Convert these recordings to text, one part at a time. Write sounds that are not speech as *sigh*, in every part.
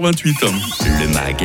28. Le MAG,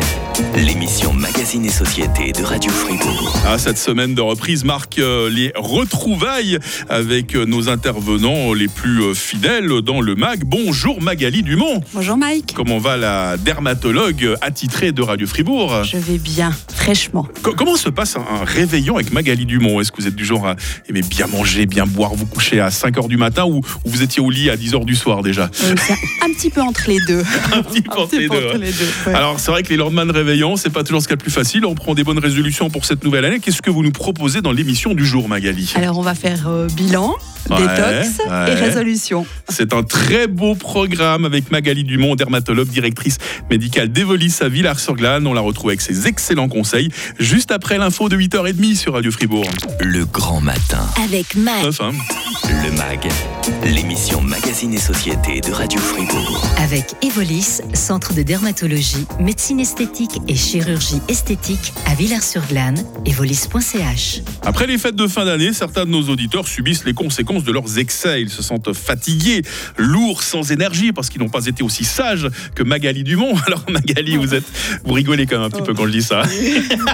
l'émission Magazine et Société de Radio Fribourg. Ah, cette semaine de reprise marque euh, les retrouvailles avec euh, nos intervenants les plus euh, fidèles dans le MAG. Bonjour Magali Dumont. Bonjour Mike. Comment va la dermatologue attitrée de Radio Fribourg Je vais bien, fraîchement. Co- Comment se passe un, un réveillon avec Magali Dumont? Est-ce que vous êtes du genre à aimer bien manger, bien boire, vous coucher à 5h du matin ou, ou vous étiez au lit à 10h du soir déjà? Euh, un petit peu entre les deux. *laughs* Un petit peu entre les deux, ouais. les deux, ouais. Alors c'est vrai que les lendemains de réveillon, c'est pas toujours ce qu'il y a de plus facile. On prend des bonnes résolutions pour cette nouvelle année. Qu'est-ce que vous nous proposez dans l'émission du jour, Magali? Alors on va faire euh, bilan, Ouais, détox ouais. et résolution. C'est un très beau programme avec Magali Dumont, dermatologue, directrice médicale d'Evolis à Villars-sur-Glane. On la retrouve avec ses excellents conseils juste après l'info de 8h30 sur Radio Fribourg. Le grand matin. Avec Mac. Neuf, hein Le MAG, l'émission Magazine et Société de Radio Fribourg. Avec Evolis, centre de dermatologie, médecine esthétique et chirurgie esthétique à Villars-sur-Glane. Evolis.ch. Après les fêtes de fin d'année, certains de nos auditeurs subissent les conséquences de leurs excès. Ils se sentent fatigués, lourds, sans énergie, parce qu'ils n'ont pas été aussi sages que Magali Dumont. *laughs* Alors Magali, vous êtes, vous rigolez quand même un petit peu quand je dis ça.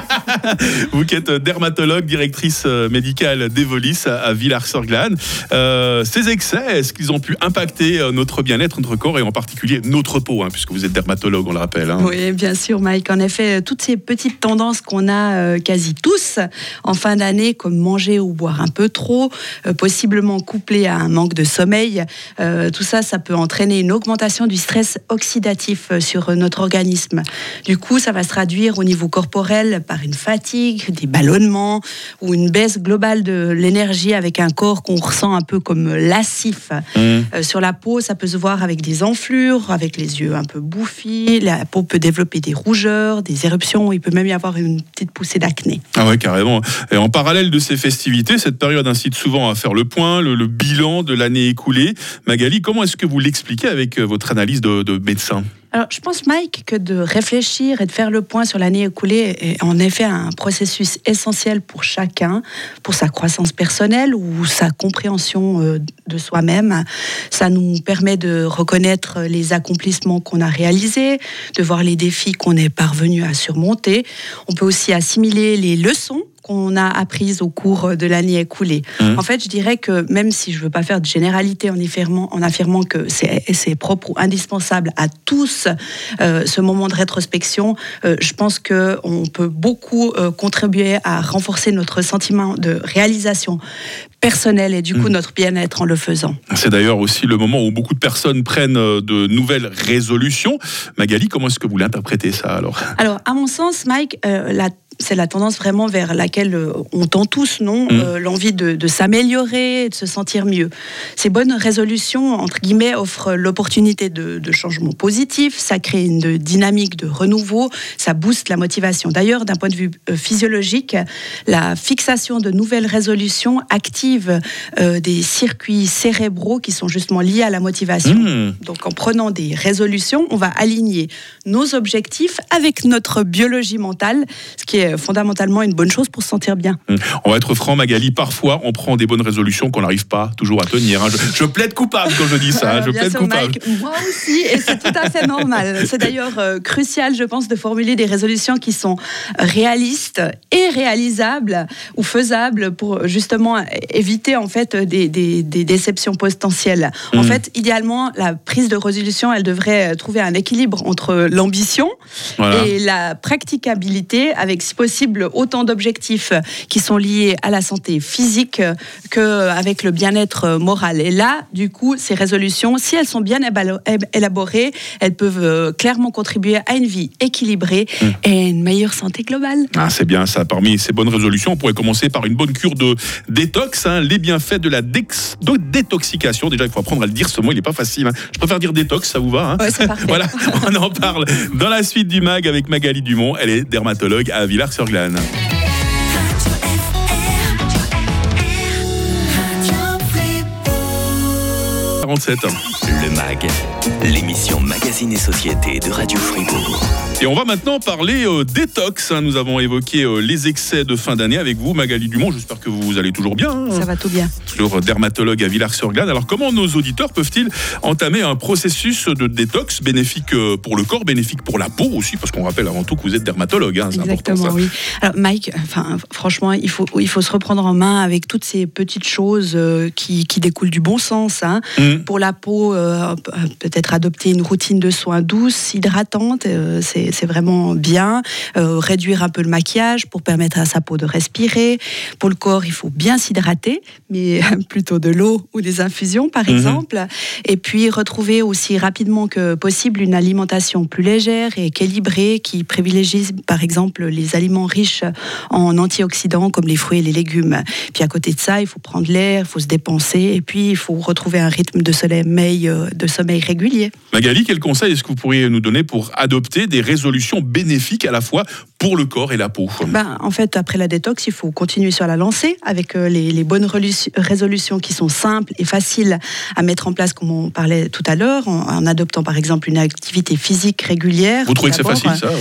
*laughs* vous qui êtes dermatologue, directrice euh, médicale d'Evolis à, à Villars-sur-Glane. Euh, ces excès, est-ce qu'ils ont pu impacter euh, notre bien-être, notre corps et en particulier notre peau, hein, puisque vous êtes dermatologue, on le rappelle. hein. Oui, bien sûr, Mike. En effet, euh, toutes ces petites tendances qu'on a euh, quasi tous en fin d'année, comme manger ou boire un peu trop, euh, possiblement couplé à un manque de sommeil, euh, tout ça, ça peut entraîner une augmentation du stress oxydatif sur notre organisme. Du coup, ça va se traduire au niveau corporel par une fatigue, des ballonnements ou une baisse globale de l'énergie avec un corps qu'on ressent un peu comme lascif. Mmh. Sur la peau, ça peut se voir avec des enflures, avec les yeux un peu bouffis. La peau peut développer des rougeurs, des éruptions. Il peut même y avoir une petite poussée d'acné. Ah ouais, carrément. Et en parallèle de ces festivités, cette période incite souvent à faire le point, le, bilan de l'année écoulée. Magali, comment est-ce que vous l'expliquez avec euh, votre analyse de, de médecin? Alors, je pense, Mike, que de réfléchir et de faire le point sur l'année écoulée est en effet un processus essentiel pour chacun, pour sa croissance personnelle ou sa compréhension euh, de soi-même. Ça nous permet de reconnaître les accomplissements qu'on a réalisés, de voir les défis qu'on est parvenu à surmonter. On peut aussi assimiler les leçons qu'on a apprises au cours de l'année écoulée. Mhm. En fait, je dirais que même si je ne veux pas faire de généralité en affirmant, en affirmant que c'est propre ou indispensable à tous euh, ce moment de rétrospection, euh, je pense qu'on peut beaucoup euh, contribuer à renforcer notre sentiment de réalisation personnelle et du coup Mhm. notre bien-être en le faisant. C'est d'ailleurs aussi le moment où beaucoup de personnes prennent de nouvelles résolutions. Magali, comment est-ce que vous l'interprétez ça alors? Alors, à mon sens, Mike, la- c'est la tendance vraiment vers laquelle euh, on tend tous, non Mm. Euh, L'envie de, de s'améliorer, de se sentir mieux. Ces bonnes résolutions, entre guillemets, offrent l'opportunité de, de changements positifs, ça crée une dynamique de renouveau, ça booste la motivation. D'ailleurs, d'un point de vue euh, physiologique, la fixation de nouvelles résolutions active euh, des circuits cérébraux qui sont justement liés à la motivation. Hmm. Donc en prenant des résolutions, on va aligner nos objectifs avec notre biologie mentale, ce qui est fondamentalement une bonne chose pour se sentir bien. Hmm. On va être franc, Magali. Parfois, on prend des bonnes résolutions qu'on n'arrive pas toujours à tenir. hein. Je, je plaide coupable quand je dis ça. hein. Euh, Je bien plaide sûr, coupable. Mike, moi aussi, et c'est tout à fait normal. *laughs* C'est d'ailleurs euh, crucial, je pense, de formuler des résolutions qui sont réalistes et réalisables ou faisables pour justement éviter en fait des, des- des déceptions potentielles. En Mm. fait, idéalement, la prise de résolution, elle devrait trouver un équilibre entre l'ambition Voilà. et la praticabilité avec, si possible, autant d'objectifs qui sont liés à la santé physique qu'avec le bien-être moral. Et là, du coup, ces résolutions, si elles sont bien élaborées, elles peuvent euh, clairement contribuer à une vie équilibrée et une meilleure santé globale. Ah, c'est bien ça. Parmi ces bonnes résolutions, on pourrait commencer par une bonne cure de détox. hein. les bienfaits de la de détoxication. Déjà, il faut apprendre à le dire. Ce mot, il n'est pas facile. hein. Je préfère dire détox, ça vous va hein Ouais. *laughs* Voilà, on en parle dans la suite du MAG avec Magali Dumont. Elle est dermatologue à Villars-sur-Glane. 47. Le MAG, l'émission Magazine et Société de Radio Fribourg. Et on va maintenant parler euh, détox. hein. Nous avons évoqué euh, les excès de fin d'année avec vous, Magali Dumont. J'espère que vous allez toujours bien. hein. Ça va tout bien. Toujours dermatologue à Villars-sur-Glane. Alors, comment nos auditeurs peuvent-ils entamer un processus de détox bénéfique euh, pour le corps, bénéfique pour la peau aussi? Parce qu'on rappelle avant tout que vous êtes dermatologue. hein. Exactement, ça. oui. Alors Mike, enfin, franchement, il faut, il faut se reprendre en main avec toutes ces petites choses euh, qui, qui découlent du bon sens. hein. Mhm. Pour la peau, euh, peut-être adopter une routine de soins douce, hydratante, euh, c'est vraiment bien. Euh, réduire un peu le maquillage pour permettre à sa peau de respirer. Pour le corps, il faut bien s'hydrater, mais *laughs* plutôt de l'eau ou des infusions, par Mhm. exemple. Et puis retrouver aussi rapidement que possible une alimentation plus légère et équilibrée qui privilégie, par exemple, les aliments riches en antioxydants comme les fruits et les légumes. Puis à côté de ça, il faut prendre l'air, il faut se dépenser et puis il faut retrouver un rythme de sommeil, de sommeil régulier. Magali, quel conseil est-ce que vous pourriez nous donner pour adopter des résolutions bénéfiques à la fois pour le corps et la peau? Ben, en fait, après la détox, il faut continuer sur la lancée avec euh, les, les bonnes résolutions qui sont simples et faciles à mettre en place, comme on parlait tout à l'heure, en, en adoptant par exemple une activité physique régulière. Vous trouvez que c'est facile, ça ouais.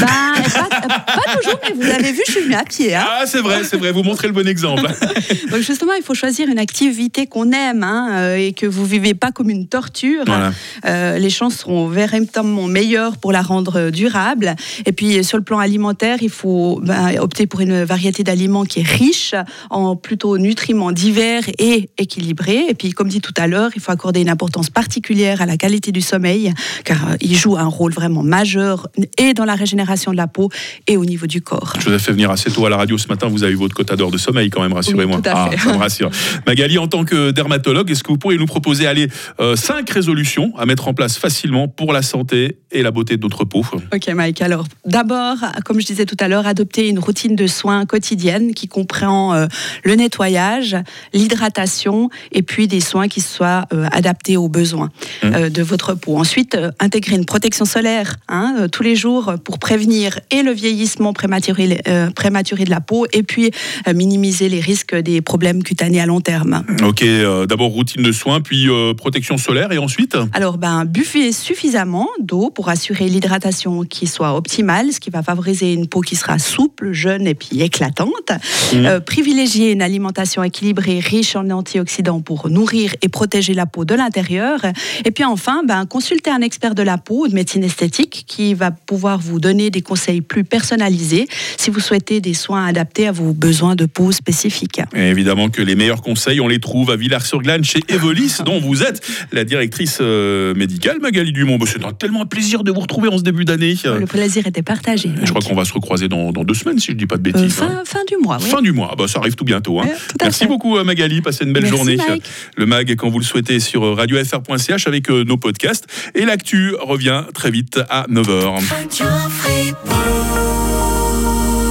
Ben, pas, pas toujours, vous avez vu, je suis venue à pied. hein. Ah, c'est vrai, c'est vrai, vous montrez le bon exemple. *laughs* Donc justement, il faut choisir une activité qu'on aime hein, euh, et que vous vivez pas comme une torture. Voilà. Euh, les chances seront véritablement meilleures pour la rendre euh, durable. Et puis sur le plan alimentaire, il faut ben, opter pour une variété d'aliments qui est riche en plutôt nutriments divers et équilibrés. Et puis comme dit tout à l'heure, il faut accorder une importance particulière à la qualité du sommeil, car il joue un rôle vraiment majeur et dans la régénération de la peau et au niveau du corps. Je vous ai fait venir assez tôt à la radio ce matin, vous avez eu votre quota d'heure de sommeil quand même, rassurez-moi. Oui, tout à ah, ça me rassure. *laughs* Magali, en tant que dermatologue, est-ce que vous pourriez nous proposer allez, euh, cinq résolutions à mettre en place facilement pour la santé et la beauté de notre peau? Ok Mike, alors d'abord, comme je disais tout à l'heure, adopter une routine de soins quotidienne qui comprend euh, le nettoyage, l'hydratation et puis des soins qui soient euh, adaptés aux besoins Mmh. de votre peau. Ensuite, intégrer une protection solaire hein, tous les jours pour prévenir et le vieillissement prématuré, euh, prématuré de la peau et puis euh, minimiser les risques des problèmes cutanés à long terme. Ok, euh, d'abord routine de soins, puis euh, protection solaire et ensuite? Alors, ben, buvez suffisamment d'eau pour assurer l'hydratation qui soit optimale, ce qui va favoriser une peau qui sera souple, jeune et puis éclatante. Euh, privilégier une alimentation équilibrée, riche en antioxydants pour nourrir et protéger la peau de l'intérieur. Et puis enfin, ben, consultez un expert de la peau ou de médecine esthétique qui va pouvoir vous donner des conseils plus personnalisés si vous souhaitez des soins adaptés à vos besoins de peau spécifiques. Et évidemment que les meilleurs conseils, on les trouve à Villars-sur-Glane chez Evolis, dont vous êtes la directrice euh, médicale, Magali Dumont. Bah, C'est un- tellement un plaisir de vous retrouver en ce début d'année. Le plaisir était partagé. Je crois qu'on va se recroiser dans, dans deux semaines, si je ne dis pas de Euh, bêtises. hein. fin, du mois, oui. Fin du mois, Ah bah, ça arrive tout bientôt. hein. Tout Merci fait. beaucoup euh, Magali, passez une belle Merci, journée. Mike. Le MAG, quand vous le souhaitez, sur euh, radiofr.ch avec euh, nos podcasts. Et l'actu revient très vite à 9h. Radio Fribourg.